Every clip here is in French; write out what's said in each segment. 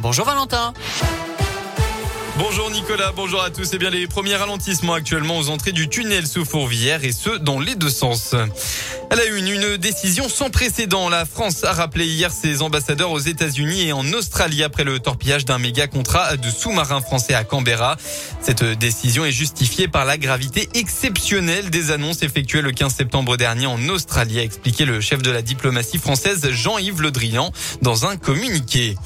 Bonjour Valentin. Bonjour Nicolas, bonjour à tous. Et eh bien les premiers ralentissements actuellement aux entrées du tunnel sous Fourvière et ce dans les deux sens. Elle a eu une décision sans précédent. La France a rappelé hier ses ambassadeurs aux États-Unis et en Australie après le torpillage d'un méga contrat de sous-marins français à Canberra. Cette décision est justifiée par la gravité exceptionnelle des annonces effectuées le 15 septembre dernier en Australie, a expliqué le chef de la diplomatie française Jean-Yves Le Drian dans un communiqué.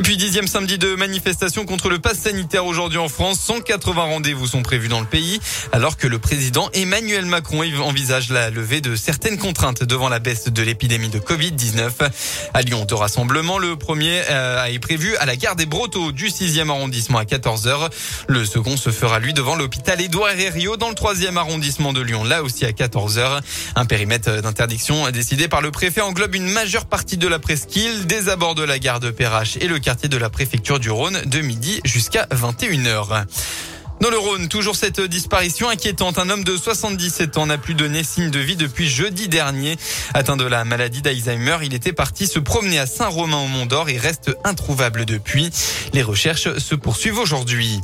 Et puis dixième samedi de manifestation contre le pass sanitaire aujourd'hui en France. 180 rendez-vous sont prévus dans le pays, alors que le président Emmanuel Macron envisage la levée de certaines contraintes devant la baisse de l'épidémie de Covid-19. À Lyon, de rassemblement, le premier euh, est prévu à la gare des Brotteaux du 6e arrondissement à 14h. Le second se fera lui devant l'hôpital Édouard Herriot dans le 3e arrondissement de Lyon, là aussi à 14h. Un périmètre d'interdiction décidé par le préfet englobe une majeure partie de la presqu'île, des abords de la gare de Perrache et le de la préfecture du Rhône de midi jusqu'à 21h. Dans le Rhône, toujours cette disparition inquiétante. Un homme de 77 ans n'a plus donné signe de vie depuis jeudi dernier. Atteint de la maladie d'Alzheimer, il était parti se promener à Saint-Romain au Mont d'Or et reste introuvable depuis. Les recherches se poursuivent aujourd'hui.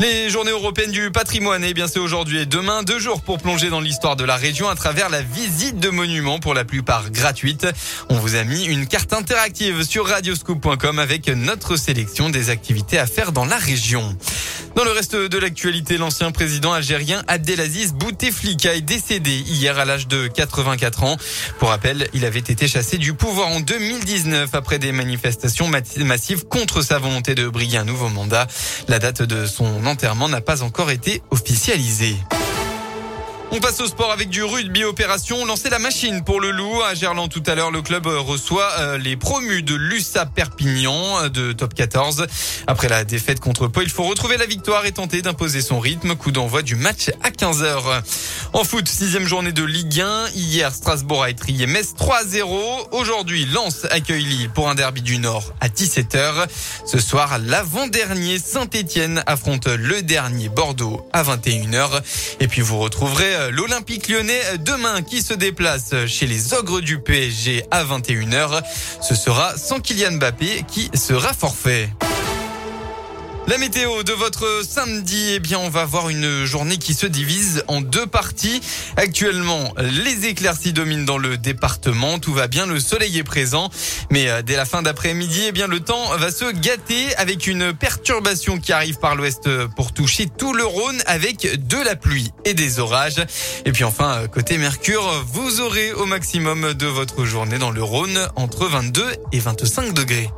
Les journées européennes du patrimoine, eh bien c'est aujourd'hui et demain, deux jours pour plonger dans l'histoire de la région à travers la visite de monuments pour la plupart gratuite. On vous a mis une carte interactive sur radioscoop.com avec notre sélection des activités à faire dans la région. Dans le reste de l'actualité, l'ancien président algérien Abdelaziz Bouteflika est décédé hier à l'âge de 84 ans. Pour rappel, il avait été chassé du pouvoir en 2019 après des manifestations massives contre sa volonté de briller un nouveau mandat. La date de son enterrement n'a pas encore été officialisée. On passe au sport avec du rugby opération. Lancer la machine pour le loup. À Gerland tout à l'heure, le club reçoit euh, les promus de l'USA Perpignan euh, de top 14. Après la défaite contre Pau, il faut retrouver la victoire et tenter d'imposer son rythme. Coup d'envoi du match à 15h. En foot, sixième journée de Ligue 1. Hier, Strasbourg a étrié Metz 3-0. Aujourd'hui, Lens accueille Lille pour un derby du Nord à 17h. Ce soir, l'avant-dernier Saint-Etienne affronte le dernier Bordeaux à 21h. Et puis vous retrouverez euh, l'Olympique lyonnais demain qui se déplace chez les ogres du PSG à 21h. Ce sera sans Kylian Mbappé qui sera forfait. La météo de votre samedi, eh bien, on va voir une journée qui se divise en deux parties. Actuellement, les éclaircies dominent dans le département. Tout va bien, le soleil est présent. Mais euh, dès la fin d'après-midi, eh bien, le temps va se gâter avec une perturbation qui arrive par l'ouest pour toucher tout le Rhône avec de la pluie et des orages. Et puis enfin, euh, côté Mercure, vous aurez au maximum de votre journée dans le Rhône entre 22 et 25 degrés.